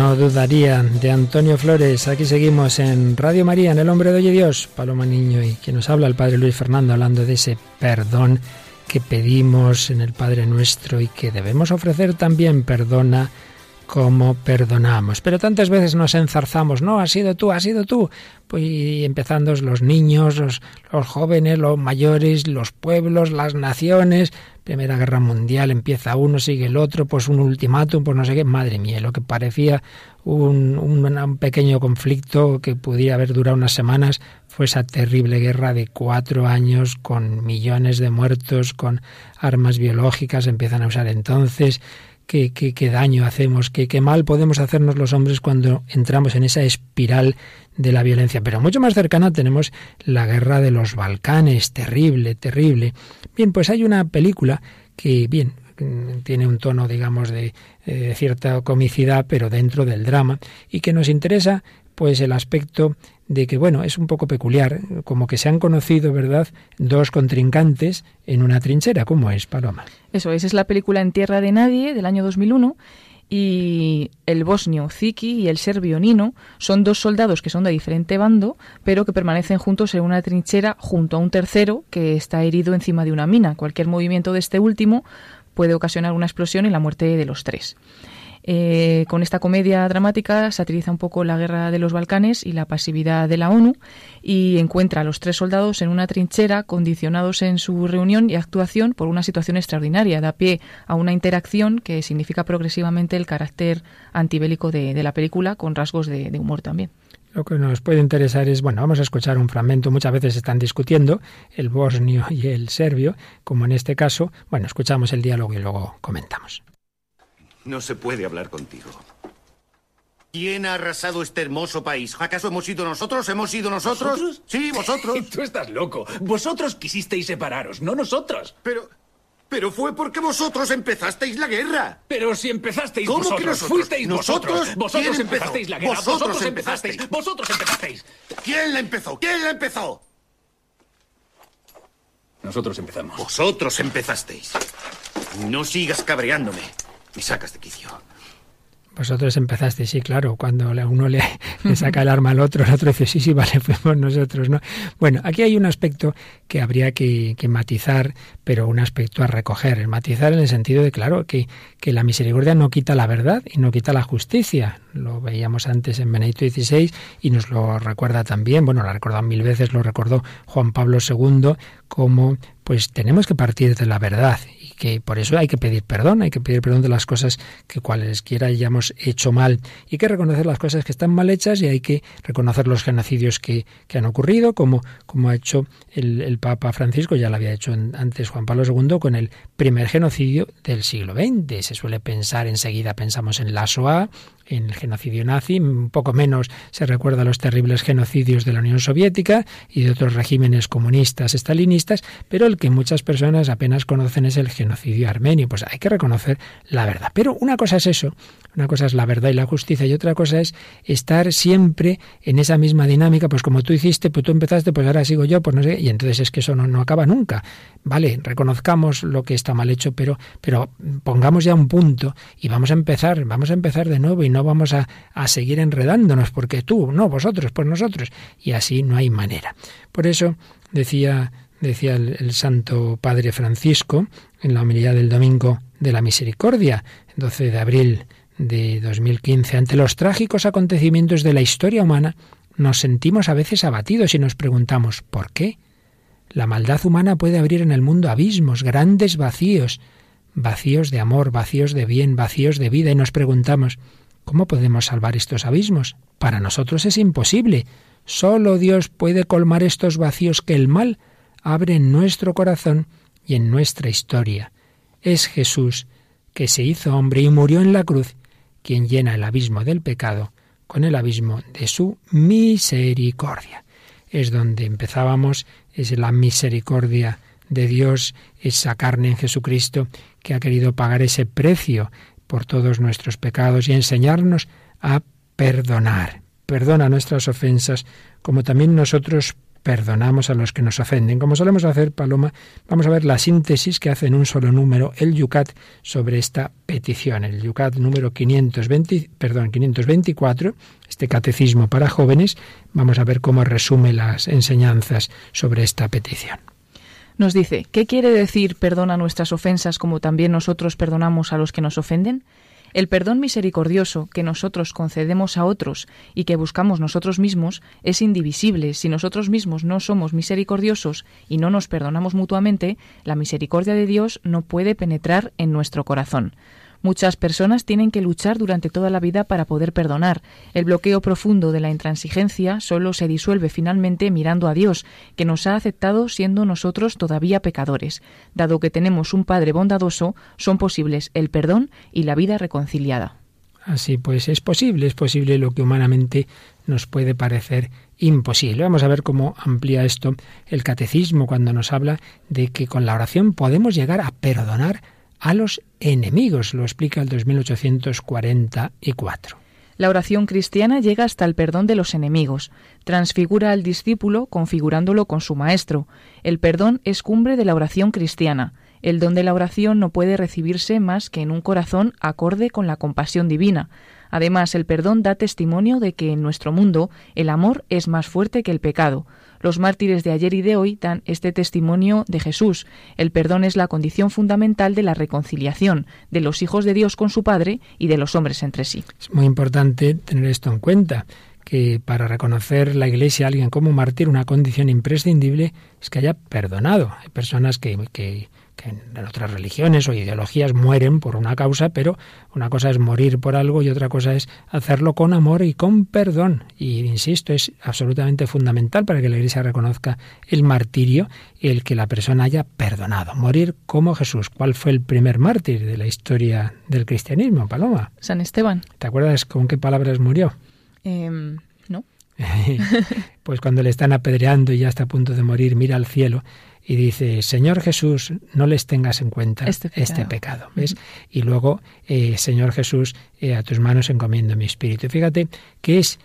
No dudaría de Antonio Flores. Aquí seguimos en Radio María, en El Hombre de Hoy Dios, Paloma Niño y quien nos habla el Padre Luis Fernando hablando de ese perdón que pedimos en el Padre Nuestro y que debemos ofrecer también. Perdona como perdonamos. Pero tantas veces nos enzarzamos, no, ha sido tú, ha sido tú. Pues empezando los niños, los, los jóvenes, los mayores, los pueblos, las naciones. Primera Guerra Mundial, empieza uno, sigue el otro, pues un ultimátum, pues no sé qué. Madre mía, lo que parecía un, un, pequeño conflicto que pudiera haber durado unas semanas fue esa terrible guerra de cuatro años con millones de muertos, con armas biológicas, empiezan a usar entonces qué, daño hacemos, qué, qué mal podemos hacernos los hombres cuando entramos en esa espiral de la violencia. Pero mucho más cercana tenemos la guerra de los Balcanes, terrible, terrible. Bien, pues hay una película que, bien, tiene un tono, digamos, de, de, cierta comicidad, pero dentro del drama, y que nos interesa, pues, el aspecto de que, bueno, es un poco peculiar, como que se han conocido, ¿verdad?, dos contrincantes en una trinchera. ¿Cómo es, Paloma? Eso es, es la película En Tierra de Nadie, del año 2001, y el bosnio Ziki y el serbio Nino son dos soldados que son de diferente bando, pero que permanecen juntos en una trinchera junto a un tercero que está herido encima de una mina. Cualquier movimiento de este último puede ocasionar una explosión y la muerte de los tres. Eh, con esta comedia dramática satiriza un poco la guerra de los Balcanes y la pasividad de la ONU y encuentra a los tres soldados en una trinchera condicionados en su reunión y actuación por una situación extraordinaria. Da pie a una interacción que significa progresivamente el carácter antibélico de, la película con rasgos de, de humor también. Lo que nos puede interesar es, bueno, vamos a escuchar un fragmento. Muchas veces están discutiendo el bosnio y el serbio, como en este caso. Bueno, escuchamos el diálogo y luego comentamos. No se puede hablar contigo. ¿Quién ha arrasado este hermoso país? ¿Acaso hemos sido nosotros? ¿Hemos sido nosotros? Sí, vosotros. Tú estás loco. Vosotros quisisteis separaros, no nosotros. Pero... Pero fue porque vosotros empezasteis la guerra. Pero si empezasteis ¿Cómo vosotros, que nosotros? fuisteis ¿Nosotros? vosotros. Vosotros ¿Quién empezasteis la guerra. Vosotros Vosotros empezasteis. empezasteis. Vosotros empezasteis. ¿Quién la empezó? ¿Quién la empezó? Nosotros empezamos. Vosotros empezasteis. No sigas cabreándome. Sacas de quicio. Vosotros empezasteis, sí, claro, cuando uno le, saca el arma al otro, el otro dice, sí, sí, vale, fuimos nosotros, ¿no? Bueno, aquí hay un aspecto que habría que, que, matizar, pero un aspecto a recoger. El matizar en el sentido de, claro, que, que la misericordia no quita la verdad y no quita la justicia. Lo veíamos antes en Benedicto XVI y nos lo recuerda también, bueno, lo ha recordado mil veces, lo recordó Juan Pablo II, como pues tenemos que partir de la verdad que por eso hay que pedir perdón, hay que pedir perdón de las cosas que cualesquiera hayamos hecho mal y que reconocer las cosas que están mal hechas y hay que reconocer los genocidios que, que han ocurrido, como, como ha hecho el, el, Papa Francisco, ya lo había hecho antes Juan Pablo II con el primer genocidio del siglo XX. Se suele pensar enseguida, pensamos en la SOA, en el genocidio nazi, un poco menos se recuerda los terribles genocidios de la Unión Soviética y de otros regímenes comunistas, estalinistas, pero el que muchas personas apenas conocen es el genocidio armenio. Pues hay que reconocer la verdad. Pero una cosa es eso, una cosa es la verdad y la justicia y otra cosa es estar siempre en esa misma dinámica, pues como tú hiciste, pues tú empezaste, pues ahora sigo yo, pues no sé, y entonces es que eso no, no acaba nunca. Vale, reconozcamos lo que está mal hecho, pero, pero pongamos ya un punto y vamos a empezar, vamos a empezar de nuevo y no vamos a, a seguir enredándonos, porque tú, no, vosotros, pues nosotros, y así no hay manera. Por eso decía, decía el, Santo Padre Francisco en la homilía del Domingo de la Misericordia, 12 de abril de 2015, ante los trágicos acontecimientos de la historia humana, nos sentimos a veces abatidos y nos preguntamos ¿por qué? La maldad humana puede abrir en el mundo abismos, grandes vacíos, vacíos de amor, vacíos de bien, vacíos de vida, y nos preguntamos ¿cómo podemos salvar estos abismos? Para nosotros es imposible. Solo Dios puede colmar estos vacíos que el mal abre en nuestro corazón y en nuestra historia. Es Jesús que se hizo hombre y murió en la cruz quien llena el abismo del pecado con el abismo de su misericordia. Es donde empezábamos, es la misericordia de Dios, esa carne en Jesucristo que ha querido pagar ese precio por todos nuestros pecados y enseñarnos a perdonar. Perdona nuestras ofensas, como también nosotros perdonamos a los que nos ofenden. Como solemos hacer, Paloma, vamos a ver la síntesis que hace en un solo número el Yucat sobre esta petición. El Yucat número 520, perdón, 524, este catecismo para jóvenes, vamos a ver cómo resume las enseñanzas sobre esta petición. Nos dice, ¿qué quiere decir perdona nuestras ofensas como también nosotros perdonamos a los que nos ofenden? El perdón misericordioso que nosotros concedemos a otros y que buscamos nosotros mismos es indivisible. Si nosotros mismos no somos misericordiosos y no nos perdonamos mutuamente, la misericordia de Dios no puede penetrar en nuestro corazón. Muchas personas tienen que luchar durante toda la vida para poder perdonar. El bloqueo profundo de la intransigencia solo se disuelve finalmente mirando a Dios, que nos ha aceptado siendo nosotros todavía pecadores. Dado que tenemos un Padre bondadoso, son posibles el perdón y la vida reconciliada. Así pues, es posible, es posible lo que humanamente nos puede parecer imposible. Vamos a ver cómo amplía esto el catecismo cuando nos habla de que con la oración podemos llegar a perdonar a los enemigos, lo explica el 2844. La oración cristiana llega hasta el perdón de los enemigos, transfigura al discípulo configurándolo con su maestro. El perdón es cumbre de la oración cristiana. El don de la oración no puede recibirse más que en un corazón acorde con la compasión divina. Además, el perdón da testimonio de que en nuestro mundo el amor es más fuerte que el pecado. Los mártires de ayer y de hoy dan este testimonio de Jesús. El perdón es la condición fundamental de la reconciliación de los hijos de Dios con su Padre y de los hombres entre sí. Es muy importante tener esto en cuenta que para reconocer la Iglesia a alguien como mártir, una condición imprescindible es que haya perdonado. Hay personas que, que que en otras religiones o ideologías mueren por una causa, pero una cosa es morir por algo y otra cosa es hacerlo con amor y con perdón. Y insisto, es absolutamente fundamental para que la Iglesia reconozca el martirio y el que la persona haya perdonado. Morir como Jesús. ¿Cuál fue el primer mártir de la historia del cristianismo, Paloma? San Esteban. ¿Te acuerdas con qué palabras murió? Em. pues cuando le están apedreando y ya está a punto de morir, mira al cielo y dice, Señor Jesús, no les tengas en cuenta este pecado. Este ¿ves? Y luego, eh, Señor Jesús, eh, a tus manos encomiendo mi espíritu. Fíjate que es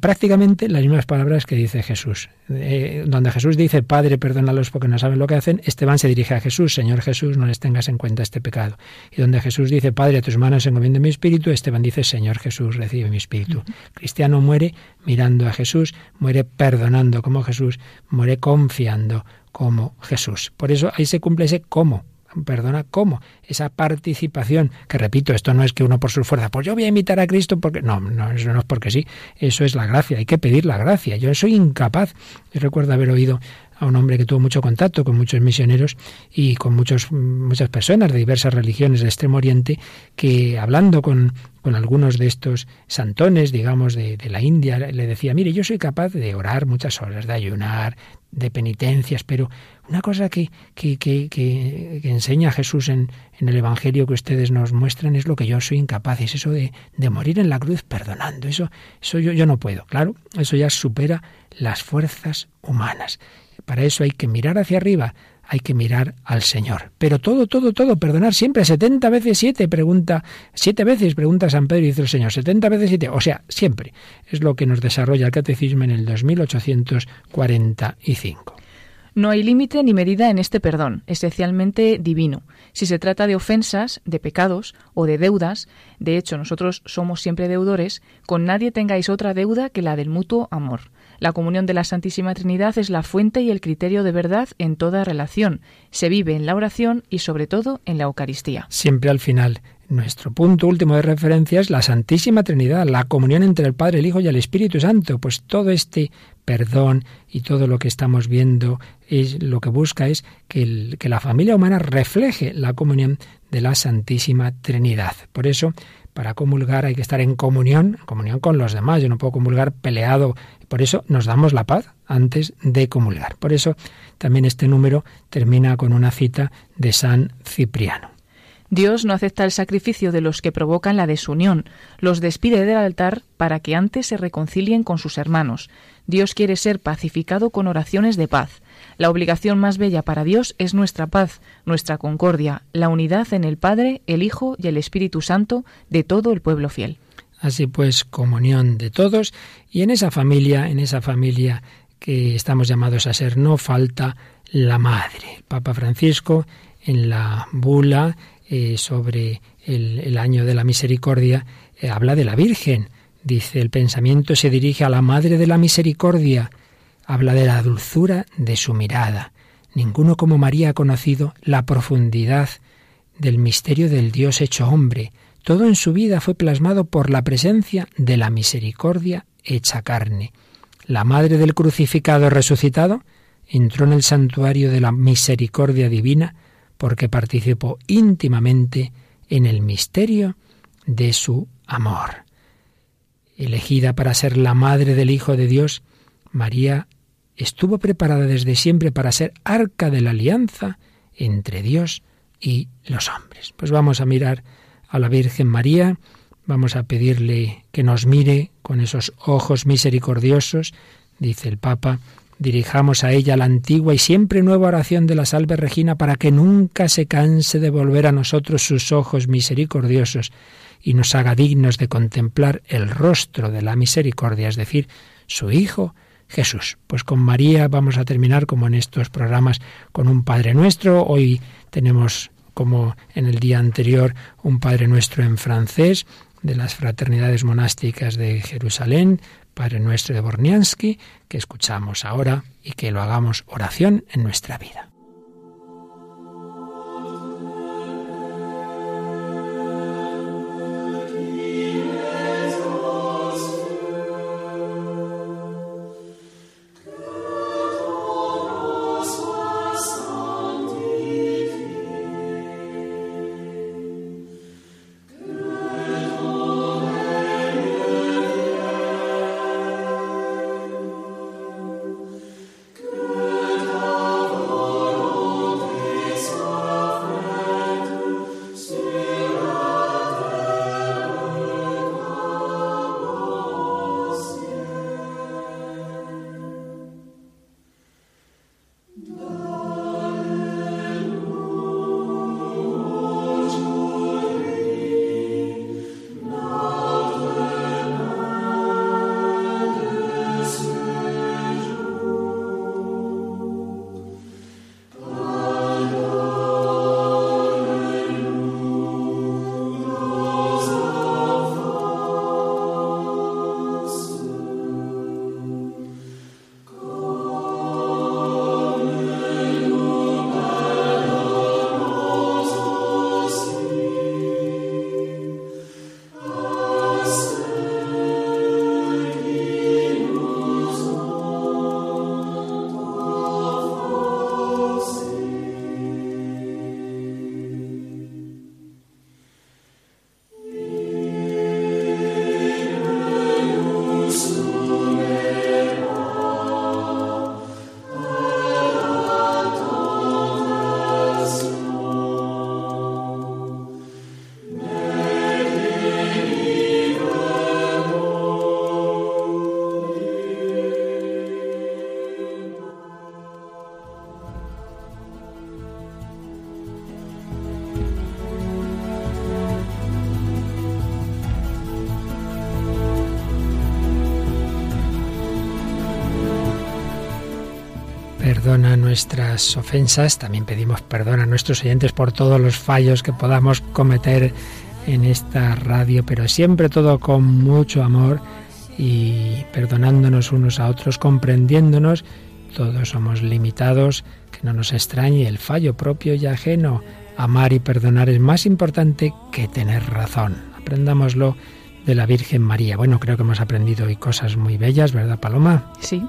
prácticamente las mismas palabras que dice Jesús. Eh, donde Jesús dice, Padre, perdónalos porque no saben lo que hacen, Esteban se dirige a Jesús, Señor Jesús, no les tengas en cuenta este pecado. Y donde Jesús dice, Padre, a tus manos encomiendo mi espíritu, Esteban dice, Señor Jesús, recibe mi espíritu. Cristiano muere mirando a Jesús, muere perdonando como Jesús, muere confiando como Jesús. Por eso ahí se cumple ese cómo, perdona, ¿cómo? Esa participación, que repito, esto no es que uno por su fuerza, pues yo voy a imitar a Cristo porque no, no, eso no es porque sí, eso es la gracia, hay que pedir la gracia. Yo soy incapaz. Yo recuerdo haber oído a un hombre que tuvo mucho contacto con muchos misioneros y con muchos, muchas personas de diversas religiones del Extremo Oriente, que hablando con, con algunos de estos santones, digamos, de, de, la India, le decía, mire, yo soy capaz de orar muchas horas, de ayunar, de penitencias, pero una cosa que, que, que, que enseña Jesús en, en, el Evangelio que ustedes nos muestran es lo que yo soy incapaz, es eso de, de morir en la cruz perdonando. Eso, eso yo, yo no puedo. Claro, eso ya supera las fuerzas humanas. Para eso hay que mirar hacia arriba, hay que mirar al Señor. Pero todo, todo, todo, perdonar siempre, 70 veces 7, pregunta, siete veces pregunta San Pedro y dice el Señor, 70 veces 7, o sea, siempre. Es lo que nos desarrolla el catecismo en el 2845. No hay límite ni medida en este perdón, esencialmente divino. Si se trata de ofensas, de pecados o de deudas, de hecho nosotros somos siempre deudores, con nadie tengáis otra deuda que la del mutuo amor. La comunión de la Santísima Trinidad es la fuente y el criterio de verdad en toda relación. Se vive en la oración y sobre todo en la Eucaristía. Siempre al final. Nuestro punto último de referencia es la Santísima Trinidad, la comunión entre el Padre, el Hijo y el Espíritu Santo. Pues todo este perdón y todo lo que estamos viendo es lo que busca es que, que la familia humana refleje la comunión de la Santísima Trinidad. Por eso, para comulgar hay que estar en comunión, en comunión con los demás. Yo no puedo comulgar peleado por eso nos damos la paz antes de comulgar. Por eso también este número termina con una cita de San Cipriano. Dios no acepta el sacrificio de los que provocan la desunión, los despide del altar para que antes se reconcilien con sus hermanos. Dios quiere ser pacificado con oraciones de paz. La obligación más bella para Dios es nuestra paz, nuestra concordia, la unidad en el Padre, el Hijo y el Espíritu Santo de todo el pueblo fiel. Así pues, comunión de todos y en esa familia, en esa familia que estamos llamados a ser. No falta la madre. El Papa Francisco en la bula eh, sobre el, año de la misericordia eh, habla de la Virgen. Dice, el pensamiento se dirige a la Madre de la Misericordia. Habla de la dulzura de su mirada. Ninguno como María ha conocido la profundidad del misterio del Dios hecho hombre. Todo en su vida fue plasmado por la presencia de la misericordia hecha carne. La Madre del crucificado resucitado entró en el santuario de la misericordia divina porque participó íntimamente en el misterio de su amor. Elegida para ser la madre del Hijo de Dios, María estuvo preparada desde siempre para ser arca de la alianza entre Dios y los hombres. Pues vamos a mirar a la Virgen María, vamos a pedirle que nos mire con esos ojos misericordiosos, dice el Papa, dirijamos a ella la antigua y siempre nueva oración de la salve Regina para que nunca se canse de volver a nosotros sus ojos misericordiosos y nos haga dignos de contemplar el rostro de la misericordia, es decir, su Hijo Jesús. Pues con María vamos a terminar como en estos programas con un Padre Nuestro. Hoy tenemos como en el día anterior un Padre Nuestro en francés de las fraternidades monásticas de Jerusalén, Padre Nuestro de Borniansky, que escuchamos ahora y que lo hagamos oración en nuestra vida. Nuestras ofensas, también pedimos perdón a nuestros oyentes por todos los fallos que podamos cometer en esta radio, pero siempre todo con mucho amor y perdonándonos unos a otros, comprendiéndonos. Todos somos limitados, que no nos extrañe el fallo propio y ajeno. Amar y perdonar es más importante que tener razón. Aprendámoslo de la Virgen María. Bueno, creo que hemos aprendido hoy cosas muy bellas, ¿verdad, Paloma? Sí,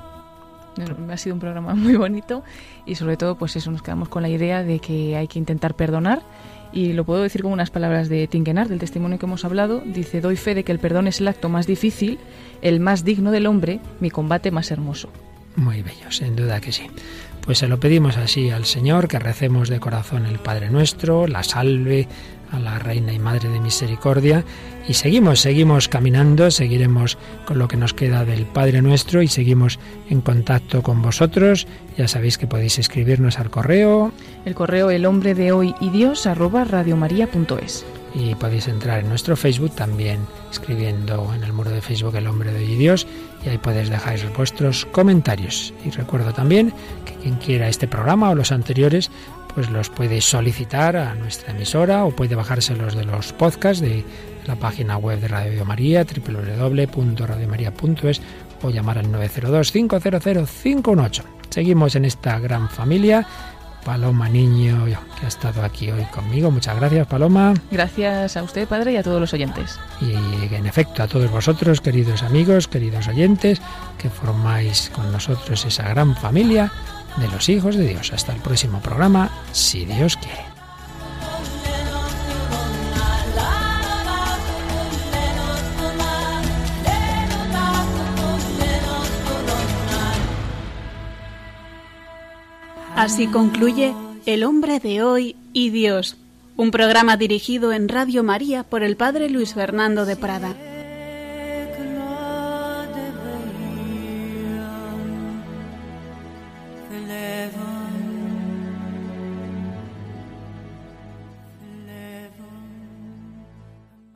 ha sido un programa muy bonito y sobre todo pues eso, nos quedamos con la idea de que hay que intentar perdonar y lo puedo decir con unas palabras de Tinkenar, del testimonio que hemos hablado, dice, doy fe de que el perdón es el acto más difícil, el más digno del hombre, mi combate más hermoso. Muy bello, sin duda que sí. Pues se lo pedimos así al Señor, que recemos de corazón el Padre Nuestro, la salve a la Reina y Madre de Misericordia. Y seguimos, seguimos caminando, seguiremos con lo que nos queda del Padre Nuestro y seguimos en contacto con vosotros. Ya sabéis que podéis escribirnos al correo. El correo el hombre de hoy y Dios arroba radiomaria.es. y podéis entrar en nuestro Facebook también escribiendo en el muro de Facebook El hombre de hoy y Dios y ahí podéis dejar vuestros comentarios. Y recuerdo también que quien quiera este programa o los anteriores pues los puede solicitar a nuestra emisora o puede bajárselos de los podcasts de la página web de Radio María, www.radiomaria.es o llamar al 902-500-518. Seguimos en esta gran familia. Paloma Niño, que ha estado aquí hoy conmigo. Muchas gracias, Paloma. Gracias a usted, Padre, y a todos los oyentes. Y en efecto, a todos vosotros, queridos amigos, queridos oyentes, que formáis con nosotros esa gran familia de los hijos de Dios. Hasta el próximo programa, si Dios quiere. Así concluye El hombre de hoy y Dios, un programa dirigido en Radio María por el Padre Luis Fernando de Prada.